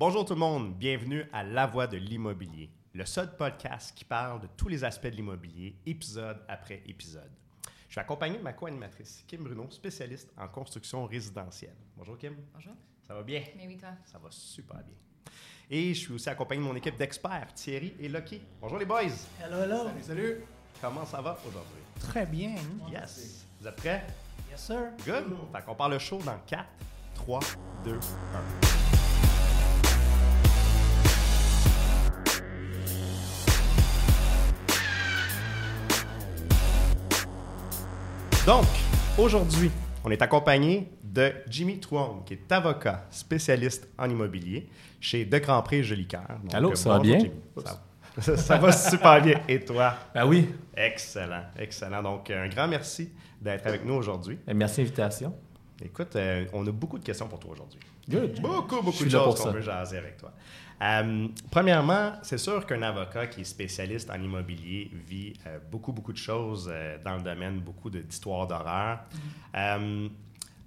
Bonjour tout le monde, bienvenue à La Voix de l'immobilier, le seul podcast qui parle de tous les aspects de l'immobilier, épisode après épisode. Je suis accompagné de ma co-animatrice, Kim Bruno, spécialiste en construction résidentielle. Bonjour Kim. Bonjour. Ça va bien? Mais oui, toi. Ça va super bien. Et je suis aussi accompagné de mon équipe d'experts, Thierry et Lucky. Bonjour les boys. Hello, hello. Salut, salut. Comment ça va aujourd'hui? Très bien. Yes. Vous êtes prêts? Yes, sir. Good. Fait qu'on parle le show dans 4, 3, 2, 1. Donc, aujourd'hui, on est accompagné de Jimmy Truong, qui est avocat spécialiste en immobilier chez De Grand Prix Jolicoeur. Allô, ça va bien? Ça, ça va super bien. Et toi? Ben oui. Excellent, excellent. Donc, un grand merci d'être avec nous aujourd'hui. Ben, Merci de l'invitation. Écoute, euh, on a beaucoup de questions pour toi aujourd'hui. Good. Beaucoup, beaucoup de choses qu'on veut jaser avec toi. Euh, premièrement, c'est sûr qu'un avocat qui est spécialiste en immobilier vit euh, beaucoup, beaucoup de choses dans le domaine, beaucoup de- d'histoires d'horreur. Euh,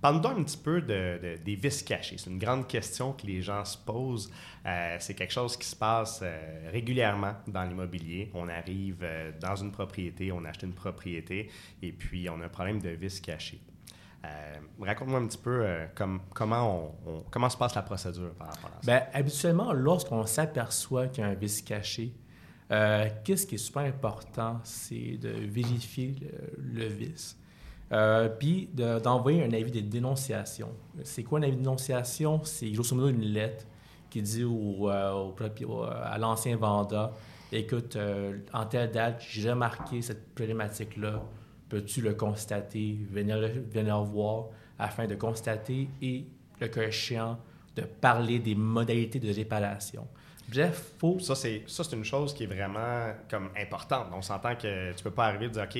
Parle-nous un petit peu de, de- des vices cachés. C'est une grande question que les gens se posent. Euh, c'est quelque chose qui se passe euh, régulièrement dans l'immobilier. On arrive euh, dans une propriété, on achète une propriété et puis on a un problème de vices cachés. Euh, Raconte-moi un petit peu euh, comme- comment, se passe la procédure par rapport à ça? Ben, habituellement, lorsqu'on s'aperçoit qu'il y a un vice caché, euh, qu'est-ce qui est super important, c'est de vérifier le, vice. Puis de- d'envoyer un avis de dénonciation. C'est quoi un avis de dénonciation? C'est grosso modo une lettre qui dit au, à l'ancien vendeur Écoute, en telle date, j'ai remarqué cette problématique-là. Peux-tu le constater? Venir, le- venir voir afin de constater et, le cas échéant, de parler des modalités de réparation? Bref, faut. Ça, c'est ça, c'est une chose qui est vraiment comme importante. On s'entend que tu peux pas arriver et dire OK,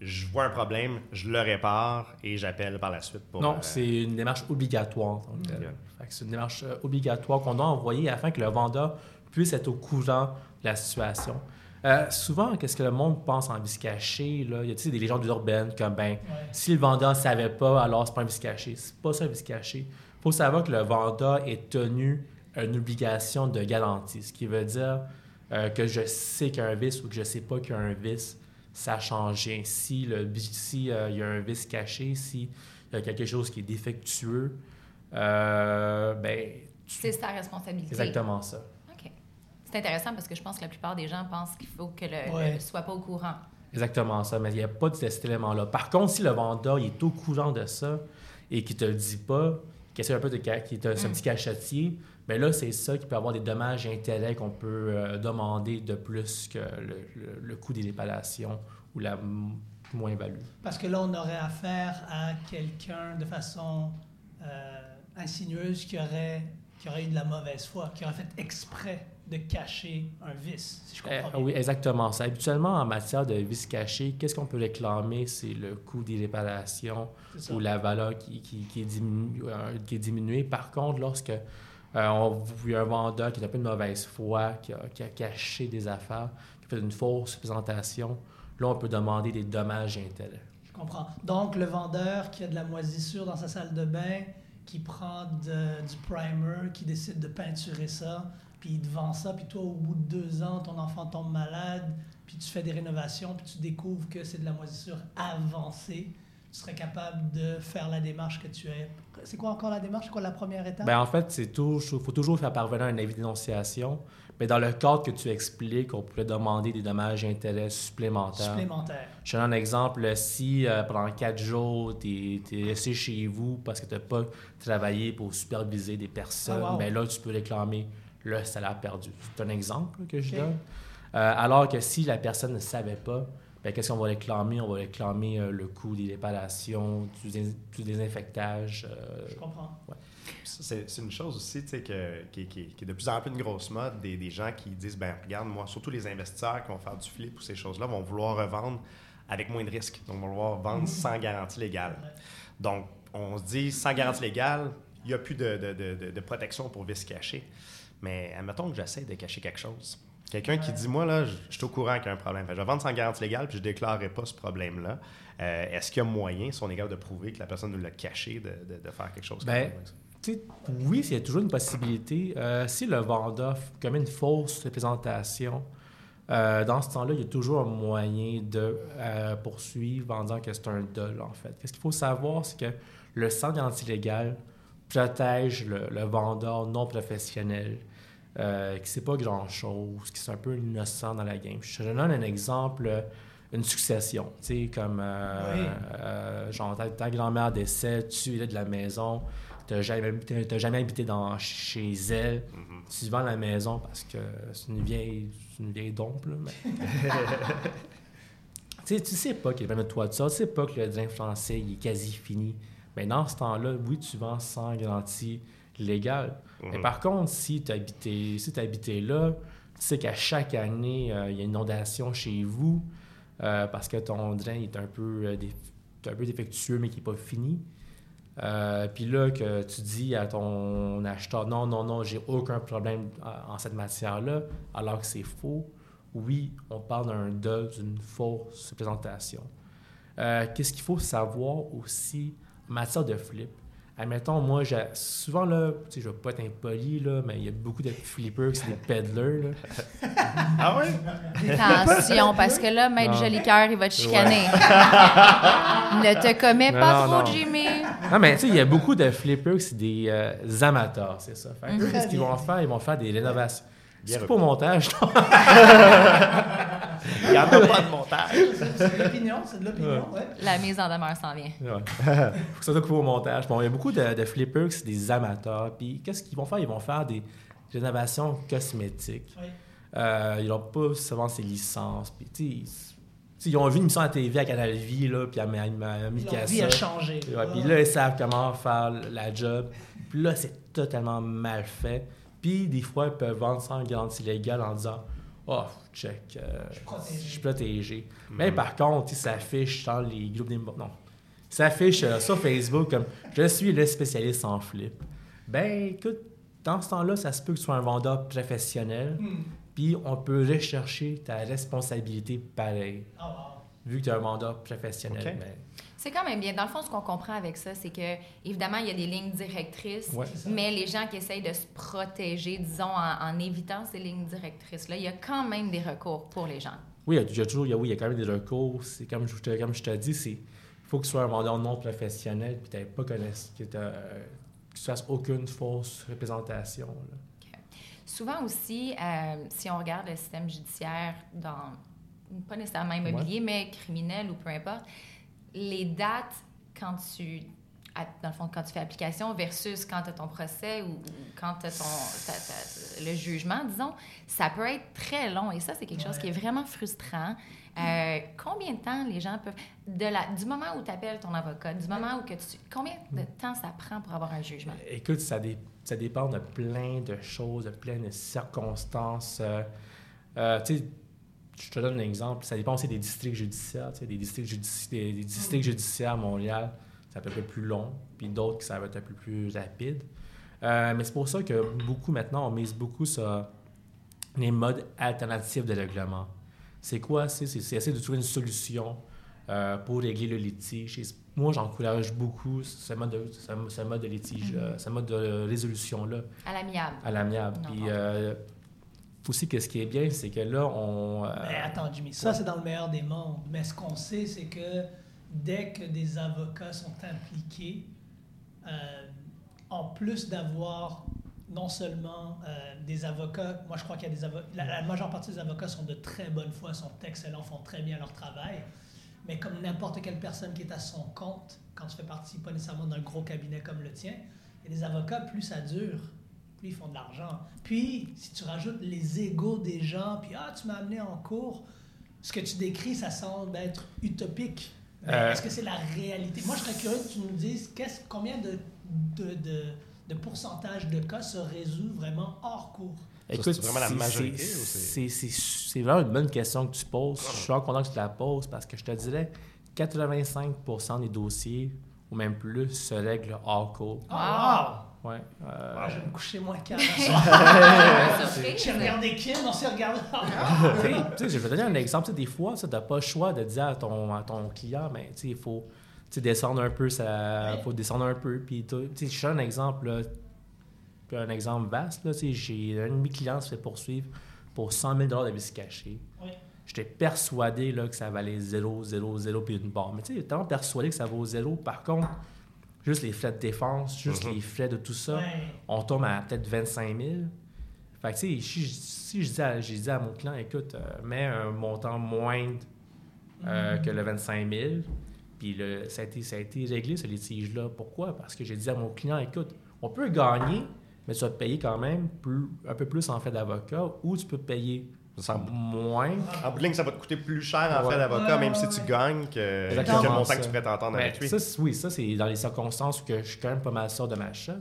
je vois un problème, je le répare et j'appelle par la suite pour. Non, euh, c'est une démarche obligatoire. donc, euh, C'est une démarche euh, obligatoire qu'on doit envoyer afin que le vendeur puisse être au courant de la situation. Euh, souvent, qu'est-ce que le monde pense en vice caché? Là? Il y a des légendes urbaines comme ben, si le vendeur ne savait pas, alors c'est pas un vice caché. C'est pas ça un vice caché. Il faut savoir que le vendeur est tenu à une obligation de garantie, ce qui veut dire euh, que je sais qu'il y a un vice ou que je ne sais pas qu'il y a un vice, ça change rien. Si le si, euh, il y a un vice caché, si il y a quelque chose qui est défectueux, ben, tu- C'est sa responsabilité. exactement ça. C'est intéressant parce que je pense que la plupart des gens pensent qu'il faut que le, Ouais. le soit pas au courant. Exactement ça, mais il n'y a pas de cet élément-là. Par contre, si le vendeur il est au courant de ça et qu'il ne te le dit pas, qu'il essaie un peu de qu'il est un, Mm. petit cachetier, bien là, c'est ça qui peut avoir des dommages et intérêts qu'on peut euh, demander de plus que le, le- le coût des réparations ou la moins-value. Parce que là, on aurait affaire à quelqu'un de façon euh, insinueuse qui aurait, qui aurait eu de la mauvaise foi, qui aurait fait exprès de cacher un vice, si je Euh, comprends bien. oui, exactement ça. Habituellement, en matière de vice caché, qu'est-ce qu'on peut réclamer? C'est le coût des réparations ou la valeur qui, qui- qui est, diminu- euh, qui est diminuée. Par contre, lorsque euh, on, a un vendeur qui est un peu de mauvaise foi, qui a, qui a caché des affaires, qui a fait une fausse présentation, là, on peut demander des dommages et intérêts. Je comprends. Donc, le vendeur qui a de la moisissure dans sa salle de bain, qui prend de- du primer, qui décide de peinturer ça, puis te vend ça, puis toi, au bout de deux ans, ton enfant tombe malade, puis tu fais des rénovations, puis tu découvres que c'est de la moisissure avancée, tu serais capable de faire la démarche que tu es. C'est quoi encore la démarche? C'est quoi la première étape? Ben, en fait, c'est toujours, faut toujours faire parvenir un avis dénonciation. Mais dans le cadre que tu expliques, on pourrait demander des dommages et intérêts supplémentaires. supplémentaire. Je te donne un exemple. Si euh, pendant quatre jours, tu es, resté chez vous parce que tu n'as pas travaillé pour superviser des personnes, Ah, wow. ben là, tu peux réclamer le salaire perdu. C'est un exemple là, que je donne. Euh, alors que si la personne ne savait pas, ben, qu'est-ce qu'on va réclamer? On va réclamer euh, le coût des réparations, du, dés- du désinfectage. euh, Je comprends. Ça, C'est c'est une chose aussi tu sais, que- qui, qui- qui est de plus en plus une grosse mode des, des gens qui disent ben regarde, moi, surtout les investisseurs qui vont faire du flip ou ces choses-là, vont vouloir revendre avec moins de risques. Donc, vont vouloir vendre sans garantie légale. Ouais. Donc, on se dit sans garantie légale, il n'y a plus de, de- de- de- de protection pour vice caché. Mais admettons que j'essaie de cacher quelque chose. Quelqu'un qui dit, moi, là, je je suis au courant qu'il y a un problème. Fait je vais vendre sans garantie légale, puis je ne déclarerai pas ce problème-là. Euh, Est-ce qu'il y a moyen, si on est capable de prouver que la personne nous l'a caché, de, de- de faire quelque chose comme Ben, ça? oui, il y a toujours une possibilité. Euh, si le vendeur commet une fausse représentation, euh, dans ce temps-là, il y a toujours un moyen de euh, poursuivre en disant que c'est un dol, en fait. Ce qu'il faut savoir, c'est que le centre anti-légal protège le, le vendeur non professionnel euh, qui ne sait pas grand-chose, qui est un peu innocent dans la game. Je te donne un exemple, euh, une succession, tu sais, comme, euh, Oui. euh, genre, ta, ta grand-mère décède, tu es de la maison, tu n'as jamais, t'as- t'as jamais habité dans, chez elle, Mhm. tu vends la maison parce que c'est une vieille, une vieille dompe, là, mais... tu sais, tu sais pas qu'il va mettre toi de ça, tu sais pas que le drain français il est quasi fini. Mais dans ce temps-là, oui, tu vends sans garantie légale. Mais Mhm. par contre, si tu habité, si habité là, tu sais qu'à chaque année, euh, il y a une inondation chez vous euh, parce que ton drain est un peu, euh, un peu défectueux mais qui n'est pas fini. Puis là, que tu dis à ton acheteur non, non, non, j'ai aucun problème en cette matière-là, alors que c'est faux. Oui, on parle d'un dol, d'une fausse présentation. Euh, Qu'est-ce qu'il faut savoir aussi matière de flip? Admettons, moi, j'ai souvent, là, tu sais, je vais pas être impoli, là, mais il y a beaucoup de flippers qui sont des peddlers, là. Ah ouais? Attention, parce que là, Maître. Jolicoeur, il va te chicaner. ne te commets Non, pas non, trop, non. Jimmy. Non, mais tu sais, il y a beaucoup de flippers, c'est des euh, amateurs, c'est ça. Fait Mhm. qu'est-ce qu'ils vont faire? Ils vont faire des rénovations. C'est pas au montage, non? Il n'y en a pas de montage. C'est de l'opinion, c'est de l'opinion, ouais. La mise en demeure s'en vient. Ouais. Faut que ça soit coupé au montage. Bon, il y a beaucoup de, de flippers qui sont des amateurs. Puis qu'est-ce qu'ils vont faire? Ils vont faire des rénovations cosmétiques. Oui. Euh, ils n'ont pas souvent ces licences. Puis, tu sais, ils- ont vu une émission à la TV à Canal Vie, là, puis à, Leur vie a changé. Ouais, puis là, ils savent comment faire la job. Puis là, c'est totalement mal fait. Puis des fois, ils peuvent vendre sans garantie légale en disant Oh, check, euh, Je suis protégé. je suis protégé. Mais par contre, il s'affiche dans les groupes des. Non. Il s'affiche euh, sur Facebook comme Je suis le spécialiste en flip. Ben, écoute, dans ce temps-là, ça se peut que tu sois un vendeur professionnel. Hmm. Puis on peut rechercher ta responsabilité pareil, Ah, wow. vu que tu es un vendeur professionnel. Mais- C'est quand même bien. Dans le fond, ce qu'on comprend avec ça, c'est que, évidemment, il y a des lignes directrices, Ouais. Mais les gens qui essayent de se protéger, disons, en, en évitant ces lignes directrices-là, il y a quand même des recours pour les gens. Oui, il y a- toujours, il y a, oui, il y a quand même des recours. C'est comme je te, comme je te dis, c'est il faut que tu sois un vendeur non professionnel puis tu n'aies pas connaissance, que, t'as, euh, que tu fasses aucune fausse représentation. là. Souvent aussi, euh, si on regarde le système judiciaire dans, pas nécessairement immobilier, mais criminel ou peu importe, les dates quand tu, dans le fond, quand tu fais application versus quand tu as ton procès ou, quand tu as ton, le jugement, disons, ça peut être très long. Et ça, c'est quelque chose qui est vraiment frustrant. Euh, combien de temps les gens peuvent... De la, du moment où tu appelles ton avocat, du moment où que tu... Combien de temps ça prend pour avoir un jugement? Écoute, ça, dé- ça dépend de plein de choses, de plein de circonstances. Euh, euh, tu sais, je te donne un exemple. Ça dépend aussi des districts judiciaires. Tu sais, des districts, judici- des, des districts judiciaires à Montréal, ça peut être un peu plus long, puis d'autres ça va être un peu plus rapide. Euh, mais c'est pour ça que beaucoup maintenant, on mise beaucoup sur les modes alternatifs de règlement. C'est quoi? C'est c'est- c'est essayer de trouver une solution euh, pour régler le litige. Et moi, j'encourage beaucoup ce mode de, ce, ce mode de litige, euh, ce mode de résolution-là À l'amiable. à l'amiable. Puis euh, aussi, que ce qui est bien, c'est que là, on. euh, Mais attends, Jimmy, ça, c'est dans le meilleur des mondes. Mais ce qu'on sait, c'est que dès que des avocats sont impliqués, euh, en plus d'avoir non seulement euh, des avocats, moi je crois qu'il y a des avocats, la, majeure partie des avocats sont de très bonne foi, sont excellents, font très bien leur travail, mais comme n'importe quelle personne qui est à son compte, quand tu fais partie pas nécessairement d'un gros cabinet comme le tien, et les avocats, plus ça dure, plus ils font de l'argent. Puis, si tu rajoutes les égaux des gens, puis ah, tu m'as amené en cours, ce que tu décris, ça semble être utopique. Euh. Est-ce que c'est la réalité? Moi, je serais curieux que tu nous dises combien de, de, de, de pourcentage de cas se résout vraiment hors cours? c'est vraiment la majorité c'est- vraiment une bonne question que tu poses. Je suis content que tu la poses parce que je te dirais 85% des dossiers, ou même plus, se règlent hors cours. Ah, Ouais. euh, wow! Je vais me coucher moins. Surprise. J'ai regardé Kim, on s'est regardé. je vais te donner un exemple. Des fois, tu n'as pas le choix de dire à ton, à ton client, mais tu sais, il faut. Descendre un peu, ça Ouais. faut descendre un peu. Puis, tu sais, je donne un exemple, là, puis un exemple vaste. J'ai un de mes clients qui se fait poursuivre pour 100 000 de vis caché. Oui. J'étais persuadé là, que ça valait 0, 0, 0 puis une barre. Mais tu sais, tellement persuadé que ça vaut 0. Par contre, juste les frais de défense, juste Mhm. les frais de tout ça, Ouais. on tombe à peut-être 25 000. Fait que, tu sais, si, si je dis à, j'ai dit à mon client, écoute, euh, mets un montant moindre euh, Mhm. que le 25 000, puis le, ça, a été, ça a été réglé, ce litige-là. Pourquoi? Parce que j'ai dit à mon client, écoute, on peut gagner, mais tu vas te payer quand même plus, un peu plus en frais d'avocat, ou tu peux payer Ça me- moins. En bout de ligne, ça va te coûter plus cher en Ouais. frais d'avocat, Ouais, même ouais, si ouais. tu gagnes, que, que le montant ça. que tu pourrais t'entendre Ben, avec lui. ça, oui, ça, c'est dans les circonstances où que je suis quand même pas mal sûr de ma shot.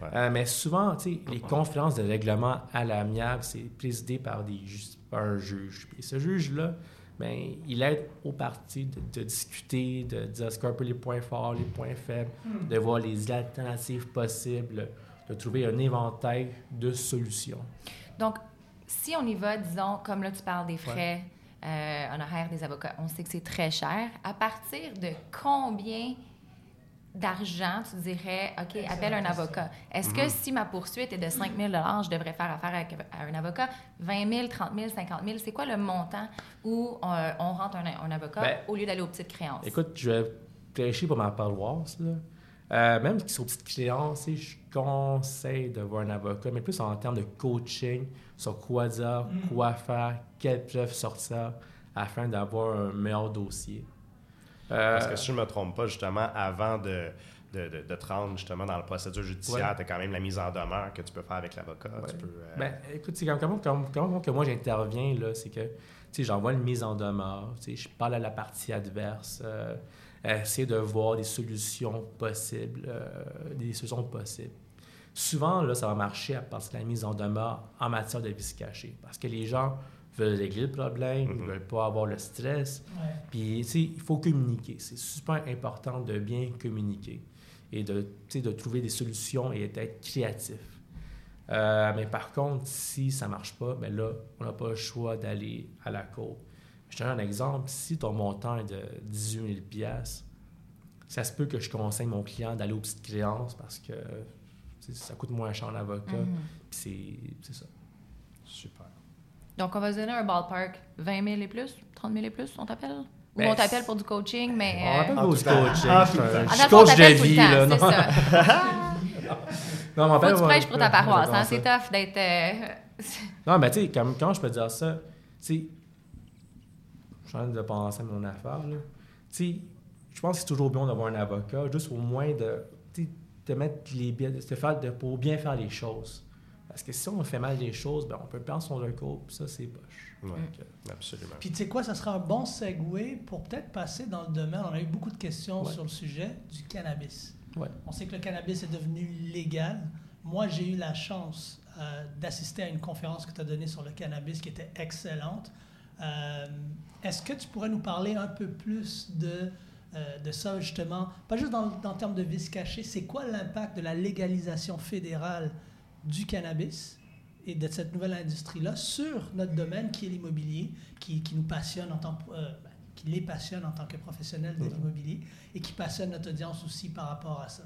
Ouais. Euh, mais souvent, tu sais, les conférences de règlement à l'amiable, c'est présidé par, des ju- par un juge. Et ce juge-là, ben, il aide aux parties de, de discuter, de dire ce qu'on peut les points forts, les points faibles, de voir les alternatives possibles, de trouver un éventail de solutions. Donc, si on y va, disons, comme là, tu parles des frais euh, honoraires des avocats, on sait que c'est très cher. À partir de combien d'argent tu dirais, OK, appelle un avocat? Est-ce Mhm. que si ma poursuite est de 5 000 je devrais faire affaire avec à un avocat? 20 000, 30 000, 50 000, c'est quoi le montant où euh, on rentre un, un avocat Ben, au lieu d'aller aux petites créances? Écoute, je vais prêcher pour ma paroisse. Là. Euh, même sur petites créances, je conseille de voir un avocat, mais plus en termes de coaching, sur quoi dire, Mm. quoi faire, quelles preuves sortir, afin d'avoir un meilleur dossier. Euh, Parce que si je ne me trompe pas, justement, avant de, de, de- de te rendre justement dans la procédure judiciaire, Ouais. tu as quand même la mise en demeure que tu peux faire avec l'avocat. Ouais. Tu peux, euh, Ben, écoute, c'est comme, comment, comment- comment que moi j'interviens, là, c'est que, tu sais, j'envoie une mise en demeure, tu sais, je parle à la partie adverse, euh, essayer de voir des solutions possibles, euh, des solutions possibles. Souvent, là, ça va marcher à partir de la mise en demeure en matière de vice caché, parce que les gens veulent régler le problème, ils Mhm. veulent pas avoir le stress, Ouais. puis, tu sais, il faut communiquer. C'est super important de bien communiquer et de, tu sais, de trouver des solutions et d'être créatif. Euh, mais par contre, si ça ne marche pas, ben là, on n'a pas le choix d'aller à la cour. Je te donne un exemple. Si ton montant est de 18 000 ça se peut que je conseille mon client d'aller aux petites créances parce que ça coûte moins cher en avocat. Mhm. Puis c'est- c'est ça. Super. Donc, on va se donner un ballpark 20 000 et plus, 30 000 et plus, on t'appelle? Ou Ben, on t'appelle pour du coaching, mais... On euh, appelle en vos tout temps. coaching. En Je coach de vie. là, c'est non? on Faut m'appelle- que tu prêches pour ta paroisse, hein? C'est tough d'être... euh, Non, mais tu sais, comme- comment je peux dire ça? Tu sais, je suis en train de penser à mon affaire, là. Tu sais, je pense que c'est toujours bien d'avoir un avocat, juste au moins de, tu sais, de mettre les biais, de se faire de, pour bien faire les choses. Parce que si on fait mal les choses, ben, on peut perdre son recours, puis ça, c'est poche. Ouais, Mm. absolument. Puis tu sais quoi, ça sera un bon segue pour peut-être passer dans le domaine, on a eu beaucoup de questions Ouais. sur le sujet du cannabis. Ouais. On sait que le cannabis est devenu légal. Moi, j'ai eu la chance euh, d'assister à une conférence que tu as donnée sur le cannabis qui était excellente. Euh, Est-ce que tu pourrais nous parler un peu plus de, euh, de ça, justement, pas juste dans, dans le terme de vice caché, c'est quoi l'impact de la légalisation fédérale du cannabis et de cette nouvelle industrie-là sur notre domaine qui est l'immobilier, qui, qui nous passionne en tant euh, ben, qui les passionne en tant que professionnels de Mhm. l'immobilier et qui passionne notre audience aussi par rapport à ça?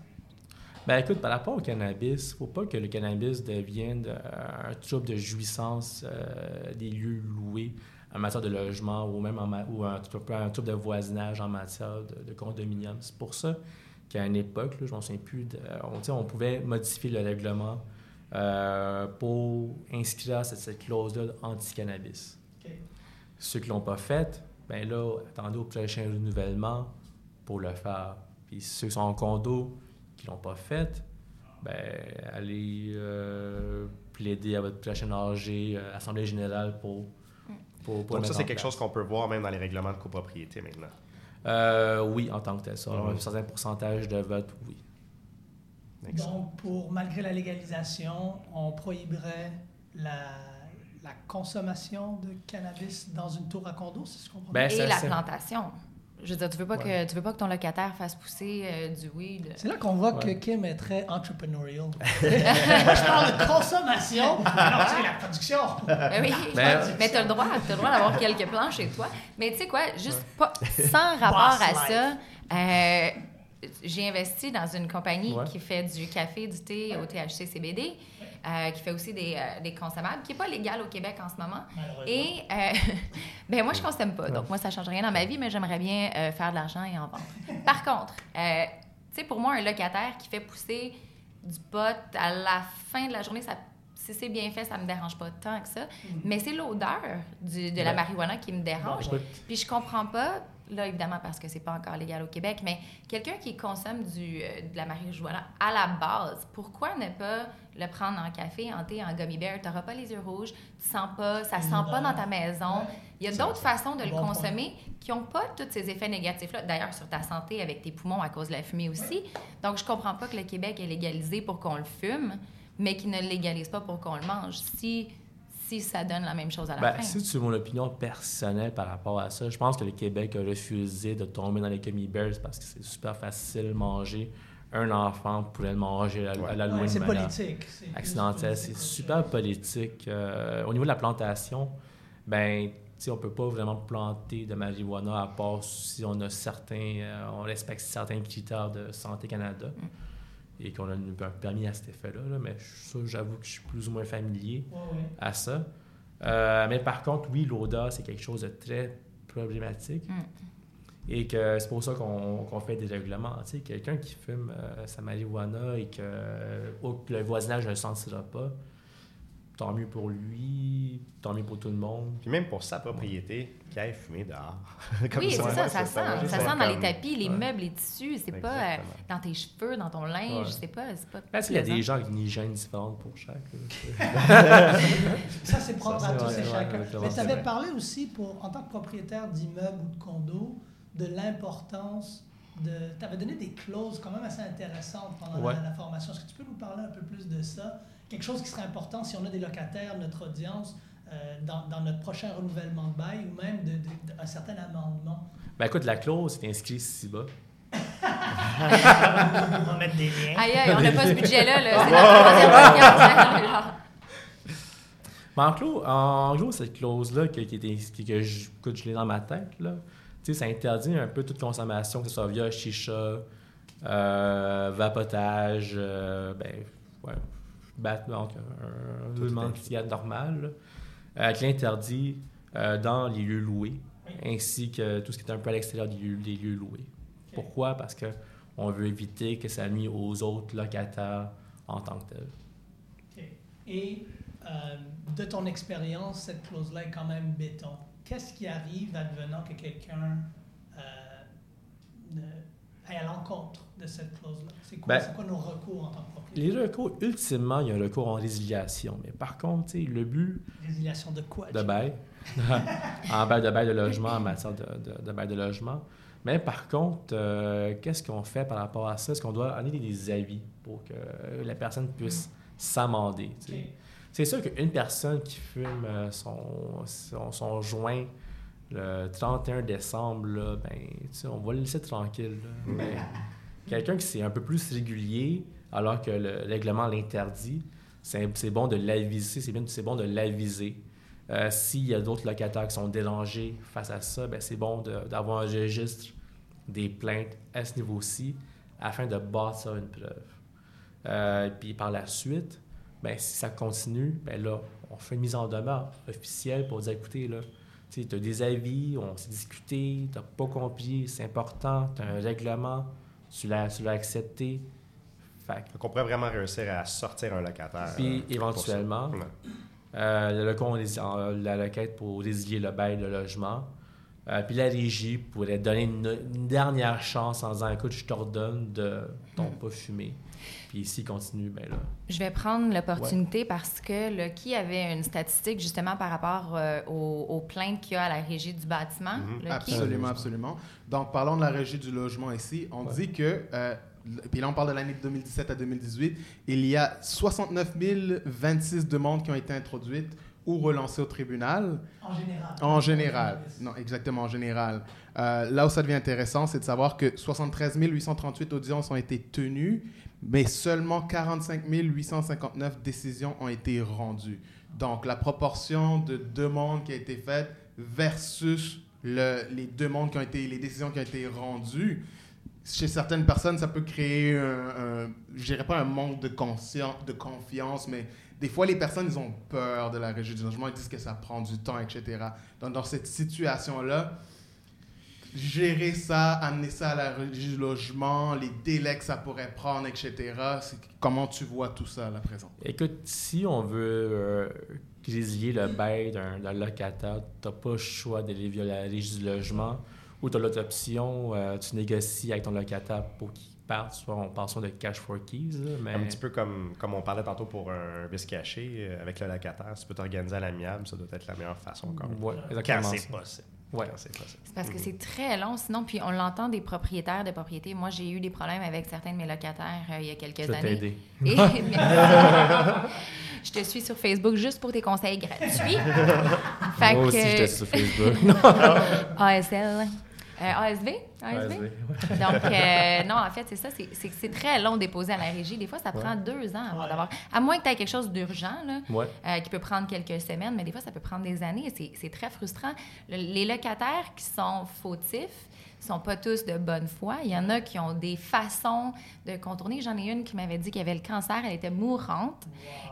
Ben écoute, par rapport au cannabis, il ne faut pas que le cannabis devienne euh, un trouble de jouissance euh, des lieux loués en matière de logement ou même en ou un, un trouble de voisinage en matière de, de condominium. C'est pour ça qu'à une époque, là, je m'en souviens plus, de- on, tu sais, on pouvait modifier le règlement euh, pour inscrire cette, cette clause-là anti-cannabis. Ceux qui ne l'ont pas fait, ben là, attendez au prochain renouvellement pour le faire. Puis ceux qui sont en condo, qui ne l'ont pas fait, ben allez euh, plaider à votre prochaine AG, euh, Assemblée générale pour, pour, Donc, ça, c'est quelque chose qu'on peut voir même dans les règlements de copropriété maintenant. Euh, oui, en tant que tel. Ça, Mhm. un certain pourcentage de vote, oui. Excellent. Donc, pour, malgré la légalisation, on prohiberait la, la consommation de cannabis dans une tour à condo, c'est ce qu'on? Ben, Et ça- la plantation. Je veux dire, tu veux pas, Ouais. que, tu veux pas que ton locataire fasse pousser euh, du weed? C'est là qu'on voit Ouais. que Kim est très entrepreneurial. Moi, je parle de consommation. Alors, tu sais, la production. Ben oui, Ben, mais tu as le droit, t'as le droit d'avoir quelques plans chez toi. Mais tu sais quoi, juste pas, sans rapport à ça, Euh, j'ai investi dans une compagnie Ouais. qui fait du café, du thé au THC CBD, euh, qui fait aussi des, euh, des consommables, qui n'est pas légal au Québec en ce moment. Et euh, ben moi, je consomme pas. Donc, moi, ça change rien dans ma vie, mais j'aimerais bien faire de l'argent et en vendre. Par contre, tu sais, pour moi, un locataire qui fait pousser du pot à la fin de la journée, ça, si c'est bien fait, ça me dérange pas tant que ça. Mais c'est l'odeur de la marijuana qui me dérange. Écoute, Puis je comprends pas, là évidemment parce que c'est pas encore légal au Québec, mais quelqu'un qui consomme du, euh, de la marijuana à la base, pourquoi ne pas le prendre en café, en thé, en gummy bear? Tu n'auras pas les yeux rouges, tu sens pas, ça sent pas dans ta maison. Ouais. Il y a d'autres façons de le Bon point. consommer qui n'ont pas tous ces effets négatifs-là. D'ailleurs, sur ta santé avec tes poumons à cause de la fumée aussi. Donc, je comprends pas que le Québec est légalisé pour qu'on le fume, mais qu'il ne le légalise pas pour qu'on le mange. Si, si ça donne la même chose à la Ben, fin. si tu veux mon opinion personnelle par rapport à ça, je pense que le Québec a refusé de tomber dans les gummy bears parce que c'est super facile de manger. Un enfant pourrait le manger à, à Ouais. la Ouais, loin c'est politique. accidentelle. C'est super politique. Euh, au niveau de la plantation, ben, on peut pas vraiment planter de marijuana à part si on a certains, euh, on respecte certains critères de Santé Canada et qu'on a un permis à cet effet-là. là. Mais ça, j'avoue que je suis plus ou moins familier Ouais, ouais. à ça. Euh, mais par contre, oui, l'odeur, c'est quelque chose de très problématique. Mm. Et que c'est pour ça qu'on fait des règlements. Tu sais, quelqu'un qui fume euh, sa marijuana et que, euh, que le voisinage ne le sentira pas, tant mieux pour lui, tant mieux pour tout le monde. Puis même pour sa propriété, qu'il aille fumer dehors. Comme oui, c'est ça, ça sent. Ça sent dans les tapis, les Ouais. meubles, les tissus. C'est pas euh, dans tes cheveux, dans ton linge. Ouais. C'est pas, c'est pas Ben, tu sais, il y a des gens avec une hygiène différente pour chaque. là. Ça, c'est propre Ça, à tous et chacun. Mais tu avais parlé aussi, pour, en tant que propriétaire d'immeubles ou de condos, de l'importance de. Tu avais donné des clauses quand même assez intéressantes pendant la, formation. Est-ce que tu peux nous parler un peu plus de ça? Quelque chose qui serait important si on a des locataires, notre audience, euh, dans, dans notre prochain renouvellement de bail ou même d'un de, de- un certain amendement. Ben écoute, la clause est inscrite ici bas. on va mettre des liens. Aïe, aïe, on n'a pas ce budget-là. là. Mais en gros, en gros cette clause-là, qui, qui était, qui- que je, écoute, je l'ai dans ma tête, là, tu sais, ça interdit un peu toute consommation, que ce soit via chicha, euh, vapotage, euh, ben, ouais, donc un Tout roulement est de normal, là, euh, qui interdit euh, dans les lieux loués, ainsi que tout ce qui est un peu à l'extérieur des lieux, des lieux loués. Pourquoi? Parce que on veut éviter que ça nuise aux autres locataires en tant que tels. OK. Et euh, de ton expérience, cette clause-là est quand même béton. Qu'est-ce qui arrive advenant que quelqu'un euh, à l'encontre de cette clause-là? C'est quoi, Ben, c'est quoi nos recours en tant que propriétaire? Les recours, ultimement, il y a un recours en résiliation. Mais par contre, le but Résiliation de quoi? de bail, en bail de bail de logement, en matière de, de, de bail de logement. Mais par contre, euh, qu'est-ce qu'on fait par rapport à ça? Est-ce qu'on doit donner des avis pour que la personne puisse s'amender? sais? OK. C'est sûr qu'une personne qui fume euh, son, son, son joint le 31 décembre, là, ben, on va le laisser tranquille. Mais quelqu'un qui c'est un peu plus régulier, alors que le règlement l'interdit, c'est bon de l'aviser. C'est bien, c'est bon de l'aviser. Euh, S'il y a d'autres locataires qui sont dérangés face à ça, ben, c'est bon d'avoir un registre des plaintes à ce niveau-ci afin de bâtir une preuve. Euh, puis par la suite, ben, si ça continue, ben là, on fait une mise en demeure officielle pour dire écoutez, là, tu as des avis, on s'est discuté, tu n'as pas compris, c'est important, tu as un règlement, tu l'as accepté. Fait Donc, on pourrait vraiment réussir à sortir un locataire. Puis, euh, éventuellement, euh, le la requête pour résilier le bail de logement. Euh, puis la régie pourrait donner une, une dernière chance en disant écoute, je t'ordonne de ton pas fumer. Puis s'il continue, ben là. Je vais prendre l'opportunité parce que le qui avait une statistique justement par rapport euh, aux, aux plaintes qu'il y a à la régie du bâtiment. Mhm. Absolument, absolument. Donc, parlons de la régie du logement ici. On Ouais. dit que, euh, puis là, on parle de l'année de 2017 à 2018, il y a 69 026 demandes qui ont été introduites ou relancées au tribunal. En général. En général. Non, exactement, en général. Euh, là où ça devient intéressant, c'est de savoir que 73 838 audiences ont été tenues, mais seulement 45 859 décisions ont été rendues. Donc, la proportion de demandes qui a été faite versus le- les demandes qui ont été, les décisions qui ont été rendues, chez certaines personnes, ça peut créer un, un dirais pas un manque de, de confiance, mais des fois, les personnes, ils ont peur de la régie du logement, ils disent que ça prend du temps, etc. Donc, dans cette situation-là, gérer ça, amener ça à la régie du logement, les délais que ça pourrait prendre, etc. Comment tu vois tout ça, là, présent? Écoute, si on veut euh, grésiller le bail d'un locataire, tu n'as pas le choix d'aller via la régie du logement ou tu as l'autre option, euh, tu négocies avec ton locataire pour qu'il parte, soit en passant de cash for keys. mais... Un petit peu comme, comme on parlait tantôt pour un vice caché euh, avec le locataire. Tu peux t'organiser à l'amiable, ça doit être la meilleure façon encore. Ouais, quand c'est possible. Ouais. c'est possible. C'est parce que c'est très long, sinon, puis on l'entend des propriétaires de propriétés. Moi, j'ai eu des problèmes avec certains de mes locataires euh, il y a quelques Je années. Et- je te suis sur Facebook juste pour tes conseils gratuits. fait Moi aussi, j'étais sur Facebook. ASL. Euh, ASV? ASV? ASV, ouais. Donc, euh, non, en fait, c'est ça. C'est très long de déposer à la régie. Des fois, ça prend deux ans avant Ouais. d'avoir. À moins que tu aies quelque chose d'urgent, euh, qui peut prendre quelques semaines, mais des fois, ça peut prendre des années. et C'est c'est très frustrant. Le- les locataires qui sont fautifs sont pas tous de bonne foi. Il y en a qui ont des façons de contourner. J'en ai une qui m'avait dit qu'elle avait le cancer, elle était mourante.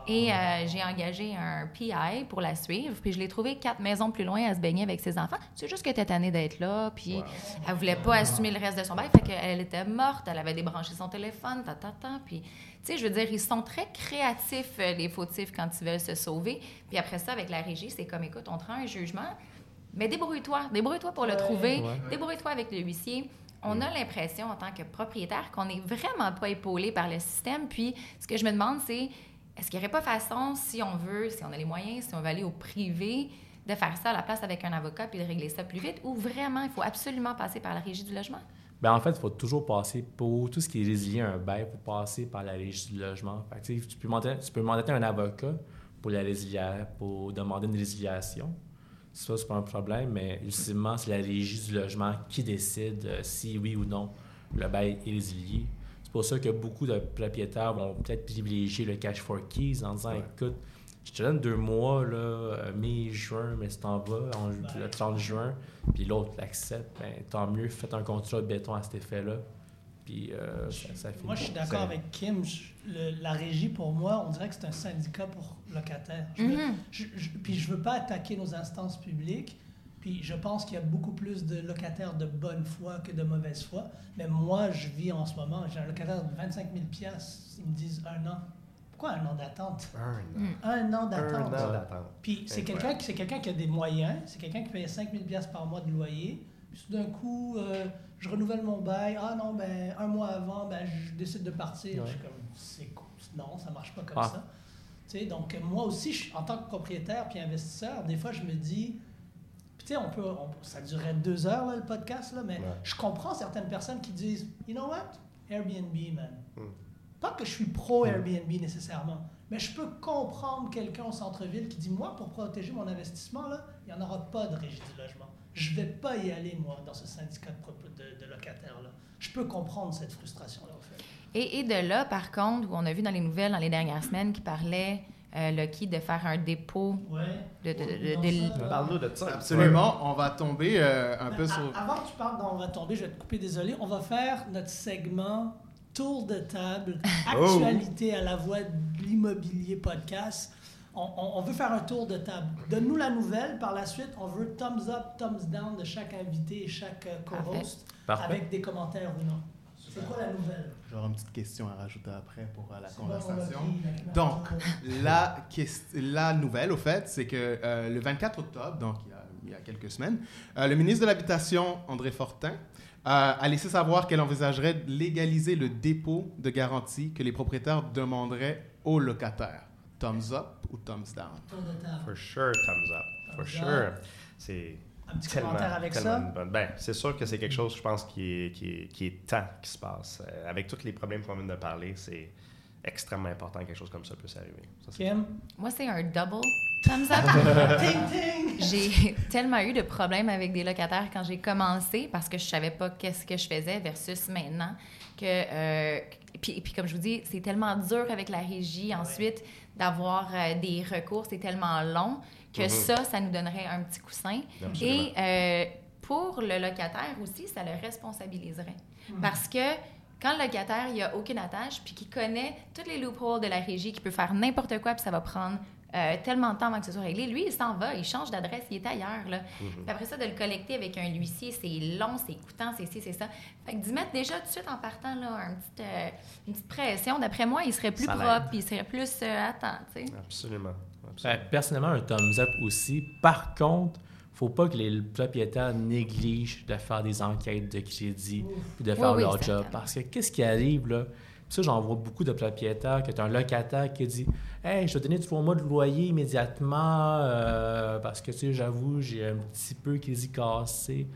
Et euh, j'ai engagé un PI pour la suivre. Puis je l'ai trouvée quatre maisons plus loin à se baigner avec ses enfants. C'est juste que t'es tannée d'être là. Puis elle voulait pas assumer le reste de son bail. Fait qu'elle était morte. Elle avait débranché son téléphone. Ta, ta, ta. Puis, tu sais, je veux dire, ils sont très créatifs, euh, les fautifs, quand ils veulent se sauver. Puis après ça, avec la régie, c'est comme, écoute, on te rend un jugement. Mais débrouille-toi. Débrouille-toi pour le trouver. Ouais. Débrouille-toi avec le huissier. On a l'impression, en tant que propriétaire, qu'on n'est vraiment pas épaulé par le système. Puis, ce que je me demande, c'est est-ce qu'il n'y aurait pas façon, si on veut, si on a les moyens, si on veut aller au privé, de faire ça à la place avec un avocat puis de régler ça plus vite, ou vraiment, il faut absolument passer par la régie du logement? Ben, en fait, il faut toujours passer pour tout ce qui est résilié à un bail, il faut passer par la régie du logement. Fait que, tu sais, tu peux mandater, tu peux mandater un avocat pour la résilier, pour demander une résiliation. Ça, c'est pas un problème, mais ultimement, c'est la régie du logement qui décide euh, si oui ou non le bail est résilié. C'est pour ça que beaucoup de propriétaires vont peut-être privilégier le cash for keys en disant écoute, je te donne deux mois, là, euh, mai, juin, mais si t'en vas en, le 30 juin, puis l'autre l'accepte, ben, tant mieux, faites un contrat de béton à cet effet-là. Puis euh, ça, ça finit. Moi, je suis d'accord avec Kim. Je- le- la régie, pour moi, on dirait que c'est un syndicat pour locataires. Je veux- Mhm. je- je- puis je veux pas attaquer nos instances publiques. Puis je pense qu'il y a beaucoup plus de locataires de bonne foi que de mauvaise foi. Mais moi, je vis en ce moment, j'ai un locataire de 25 000 piastres. Ils me disent un an. Pourquoi un an d'attente? Un an. Mm. Un an d'attente. Puis c'est quelqu'un quelqu'un qui a des moyens, c'est quelqu'un qui paye 5 000 piastres par mois de loyer. Puis tout d'un coup, euh, je renouvelle mon bail. Ah non, ben un mois avant, ben je décide de partir. Ouais. Je suis comme c'est cool. Non, ça marche pas comme Ah. ça. Tu sais, donc moi aussi, je- en tant que propriétaire puis investisseur, des fois je me dis, tu sais, on peut, on- ça durait deux heures là, le podcast là, mais Ouais. je comprends certaines personnes qui disent, you know what, Airbnb, man. Mm. Pas que je suis pro Airbnb nécessairement, mais je peux comprendre quelqu'un au centre-ville qui dit Moi, pour protéger mon investissement, là, il n'y en aura pas de régie du logement. Je ne vais pas y aller, moi, dans ce syndicat de, prop- de- de locataires-là. Je peux comprendre cette frustration-là, au fait. Et, et de là, par contre, où on a vu dans les nouvelles dans les dernières semaines qui parlait, euh, Lucky, de faire un dépôt Ouais. de- de-. Parle-nous de ça. Absolument, on va tomber euh, un Mais peu a- sur... Avant que tu parles on va tomber, je vais te couper, désolé. On va faire notre segment Tour de table, Oh. actualité à la voix de l'immobilier podcast. On, on- on veut faire un tour de table. Donne-nous la nouvelle. Par la suite, on veut thumbs up, thumbs down de chaque invité et chaque euh, co-host avec des commentaires ou non. C'est quoi la nouvelle? J'aurai une petite question à rajouter après pour euh, la bon, conversation. Donc, la, nouvelle, au fait, c'est que euh, le 24 octobre, donc il y a, il y a quelques semaines, euh, le ministre de l'Habitation, André Fortin, euh, a laissé savoir qu'elle envisagerait de légaliser le dépôt de garantie que les propriétaires demanderaient aux locataires. Thumbs up ou thumbs down? For sure, thumbs up. For Thumbs sure. up. C'est Un petit tellement, commentaire avec ça? bonne- Ben, c'est sûr que c'est quelque chose, je pense, qui est, qui est, qui est temps qui se passe. Euh, avec tous les problèmes qu'on vient de parler, c'est extrêmement important que quelque chose comme ça puisse arriver. Ça, Kim? Moi, c'est un double thumbs up. ting, ting! J'ai tellement eu de problèmes avec des locataires quand j'ai commencé parce que je savais pas qu'est-ce que je faisais versus maintenant que euh, puis, puis comme je vous dis c'est tellement dur avec la régie ensuite d'avoir euh, des recours c'est tellement long que Mhm. ça ça nous donnerait un petit coussin Absolument. et euh, pour le locataire aussi, ça le responsabiliserait. Mhm. Parce que quand le locataire, il a aucune attache, puis qu'il connaît tous les loopholes de la régie, qu'il peut faire n'importe quoi, puis ça va prendre euh, tellement de temps avant que ce soit réglé, lui, il s'en va, il change d'adresse, il est ailleurs. Là. Puis après ça, de le collecter avec un huissier, c'est long, c'est coûtant, c'est ci, c'est ça. Fait que d'y mettre déjà tout de suite en partant là, un petit, euh, une petite pression, d'après moi, il serait plus Ça propre, puis il serait plus euh, tu sais. Absolument. Ben, absolument. personnellement, un thumbs up aussi. Par contre, faut pas que les propriétaires négligent de faire des enquêtes de crédit puis de faire oui, leur job. Parce que qu'est-ce qui arrive là? Puis ça, j'en vois beaucoup de propriétaires que tu as un locataire qui dit Hey, je vais te donner trois mois de loyer immédiatement euh, parce que tu sais, j'avoue, j'ai un petit peu crédit cassé.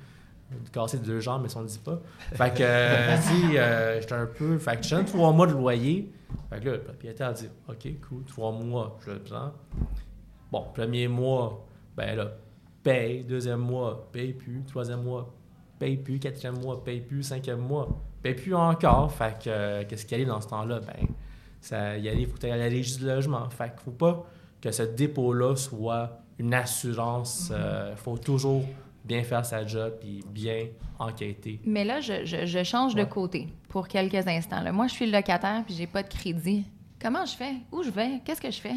Cassé de deux jambes, mais ça on ne dit pas. Fait que, euh, sais, euh, j'étais un peu. Fait que je donne trois mois de loyer. Fait que là, le propriétaire dit OK, cool, trois mois, je le prends. Bon, premier mois, ben là, paye. Deuxième mois, paye plus. Troisième mois, paye plus. Quatrième mois, paye plus. Cinquième mois, paye plus encore. Fait que, euh, qu'est-ce qui arrive dans ce temps-là? Ben, ça y il faut que tu ailles à la régie du logement. Fait qu'il faut pas que ce dépôt-là soit une assurance. Il faut toujours bien faire sa job et bien enquêter. Mais là, je, je- je change de côté pour quelques instants. là. Moi, je suis le locataire puis j'ai pas de crédit. Comment je fais? Où je vais? Qu'est-ce que je fais?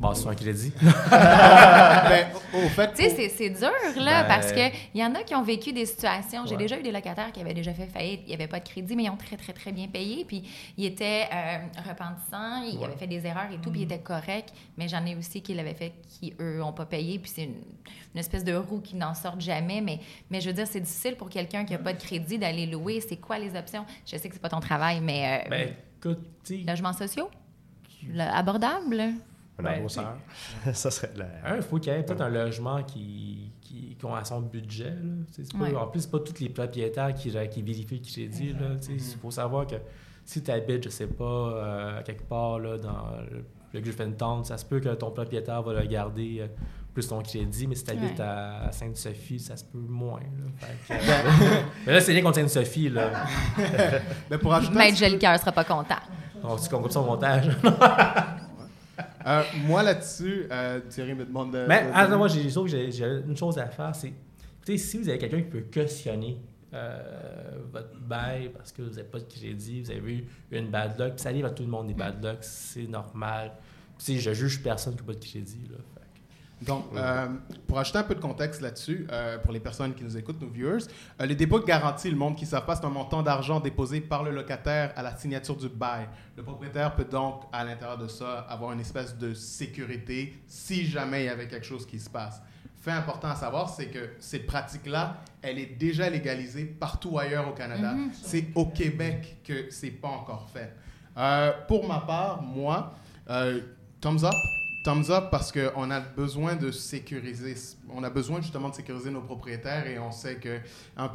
Bon, sur un crédit. Ben, au fait, Tu sais, c'est- c'est dur, là, Ben- parce qu'il y en a qui ont vécu des situations. J'ai Ouais. déjà eu des locataires qui avaient déjà fait faillite, il n'y avait pas de crédit, mais ils ont très, très, très bien payé. Puis ils étaient euh, repentissants, ils Ouais. avaient fait des erreurs et tout, puis ils étaient corrects. Mais j'en ai aussi qui l'avaient fait, qui, eux, n'ont pas payé. Puis c'est une, une espèce de roue qui n'en sortent jamais. Mais, mais je veux dire, c'est difficile pour quelqu'un qui n'a pas de crédit d'aller louer. C'est quoi les options? Je sais que c'est pas ton travail, mais euh, ben, écoute, tu sais, logements sociaux? Le- abordable? Un ben, arroseur. ça serait la... Un, il faut qu'il y ait peut-être un logement qui, qui, qui a son budget. là. Pas- Ouais. En plus, c'est pas tous les propriétaires qui, qui vérifient le crédit. là. Tu sais, Il faut savoir que si tu habites, je sais pas, euh, quelque part là, dans le, Griffintown, ça se peut que ton propriétaire va le garder euh, plus ton crédit, mais si tu habites Ouais. à Sainte-Sophie, ça se peut moins. là. Que, euh, mais là, c'est rien contre Sainte-Sophie. Là. ben, pour ajouter Maître Jolicoeur sera pas content. Donc, tu comptes son montage. Euh, moi là-dessus, euh, Thierry me demande de. Mais de- attends, moi, j'ai, une chose à faire, c'est, écoutez, si vous avez quelqu'un qui peut cautionner euh, votre bail parce que vous n'avez pas de crédit, vous avez eu une bad luck, puis ça arrive à tout le monde des bad luck, c'est normal. Puis, je juge personne qui n'a pas de crédit. Là, Donc, euh, pour ajouter un peu de contexte là-dessus, euh, pour les personnes qui nous écoutent, nos viewers, euh, les dépôts de garantie, le monde qui ne savent pas, c'est un montant d'argent déposé par le locataire à la signature du bail. Le propriétaire peut donc, à l'intérieur de ça, avoir une espèce de sécurité si jamais il y avait quelque chose qui se passe. Fait important à savoir, c'est que cette pratique-là, elle est déjà légalisée partout ailleurs au Canada. Mhm. C'est au Québec que c'est pas encore fait. Euh, pour ma part, moi, euh, thumbs up. Thumbs up parce qu'on a besoin de sécuriser, on a besoin justement de sécuriser nos propriétaires et on sait que un,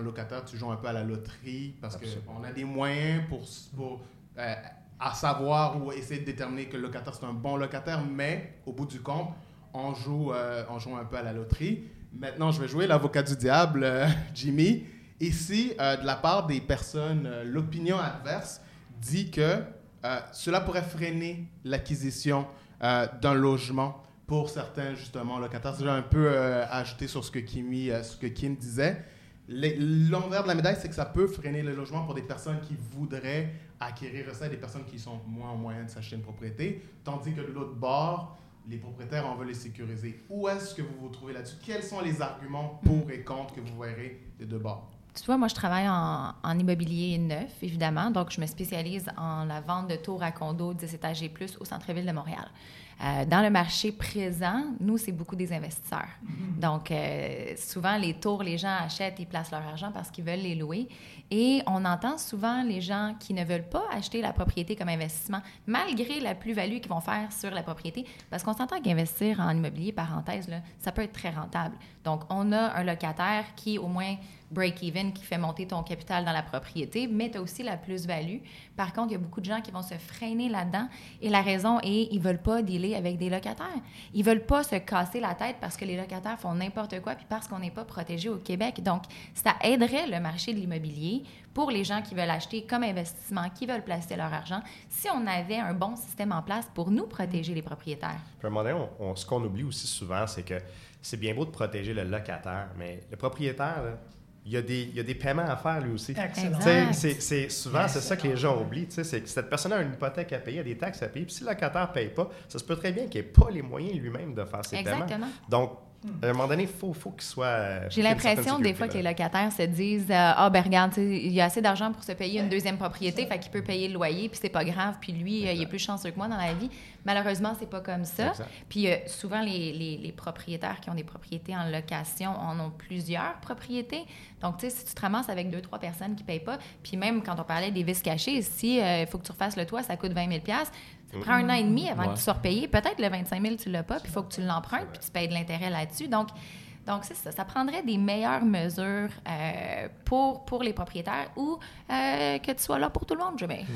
locataire, tu joues un peu à la loterie parce qu'on a des moyens pour, pour euh, à savoir ou essayer de déterminer que le locataire c'est un bon locataire, mais au bout du compte, on joue, euh, on joue un peu à la loterie. Maintenant, je vais jouer l'avocat du diable, euh, Jimmy. Ici, de la part des personnes, l'opinion adverse dit que cela pourrait freiner l'acquisition d'un logement pour certains, justement, locataires. C'est un peu euh, ajouté sur ce que, Kimi, euh, ce que Kim disait. L'envers de la médaille, c'est que ça peut freiner le logement pour des personnes qui voudraient acquérir ça des personnes qui sont moins en moyen de s'acheter une propriété, tandis que de l'autre bord, les propriétaires, on veut les sécuriser. Où est-ce que vous vous trouvez là-dessus? Quels sont les arguments pour et contre que vous verrez des deux bords? Tu vois, moi, je travaille en, en immobilier neuf, évidemment. Donc, je me spécialise en la vente de tours à condos 10 étages et plus au centre-ville de Montréal. Euh, dans le marché présent, nous, c'est beaucoup des investisseurs. Donc, euh, souvent, les tours, les gens achètent et placent leur argent parce qu'ils veulent les louer. Et on entend souvent les gens qui ne veulent pas acheter la propriété comme investissement, malgré la plus-value qu'ils vont faire sur la propriété. Parce qu'on s'entend qu'investir en immobilier, parenthèse, là, ça peut être très rentable. Donc, on a un locataire qui, au moins break-even qui fait monter ton capital dans la propriété, mais tu as aussi la plus-value. Par contre, il y a beaucoup de gens qui vont se freiner là-dedans et la raison est ils veulent pas dealer avec des locataires. Ils veulent pas se casser la tête parce que les locataires font n'importe quoi puis parce qu'on n'est pas protégé au Québec. Donc, ça aiderait le marché de l'immobilier pour les gens qui veulent acheter comme investissement, qui veulent placer leur argent, si on avait un bon système en place pour nous protéger les propriétaires. Puis à un moment donné, on- on- ce qu'on oublie aussi souvent, c'est que c'est bien beau de protéger le locataire, mais le propriétaire, là, il y, a des, il y a des paiements à faire lui aussi. C'est- c'est- souvent, c'est ça que les gens oublient. C'est que cette personne a une hypothèque à payer, a des taxes à payer. Puis si le locataire ne paye pas, ça se peut très bien qu'il n'ait pas les moyens lui-même de faire ses paiements. Exactement. Donc, à un moment donné, il faut, faut qu'il soit. euh, J'ai l'impression des fois que les locataires se disent euh, Ah, ben regarde, il y a assez d'argent pour se payer une deuxième propriété, fait qu'il peut payer le loyer, puis c'est pas grave, puis lui, euh, il est plus chanceux que moi dans la vie. Malheureusement, c'est pas comme ça. Exact. Puis euh, souvent, les, les- les propriétaires qui ont des propriétés en location en ont plusieurs propriétés. Donc, tu sais, si tu te ramasses avec deux, trois personnes qui payent pas, puis même quand on parlait des vis cachés, si il faut que tu refasses le toit, ça coûte 20 000 ça prend un an et demi avant Ouais. que tu sois repayé. Peut-être le 25 000, tu l'as pas, puis il faut que tu l'empruntes, puis tu payes de l'intérêt là-dessus. Donc, donc c'est ça. Ça prendrait des meilleures mesures euh, pour, pour les propriétaires ou euh, que tu sois là pour tout le monde, jamais.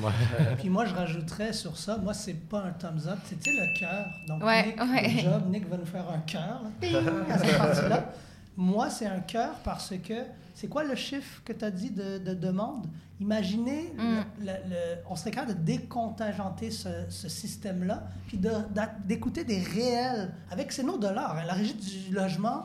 Puis moi, je rajouterais sur ça, moi, c'est pas un thumbs up, sais, le cœur. Donc, Ouais, Nick, ouais. le job, Nick va nous faire un cœur, à cette partie-là. Moi, c'est un cœur parce que, c'est quoi le chiffre que tu as dit de, de demande? Imaginez, Mm. le- le- le- on serait capable de décontingenter ce, ce système-là, puis de- d'écouter des réels, avec c'est nos dollars. hein. la régie du logement,